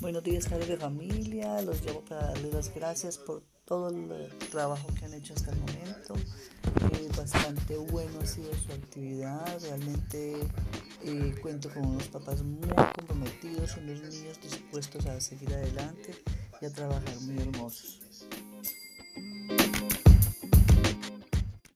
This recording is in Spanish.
Buenos días, padres de familia. Los llevo para darles las gracias por todo el eh, trabajo que han hecho hasta el momento. Eh, bastante bueno ha sido su actividad. Realmente eh, cuento con unos papás muy comprometidos, unos niños dispuestos a seguir adelante y a trabajar muy hermosos.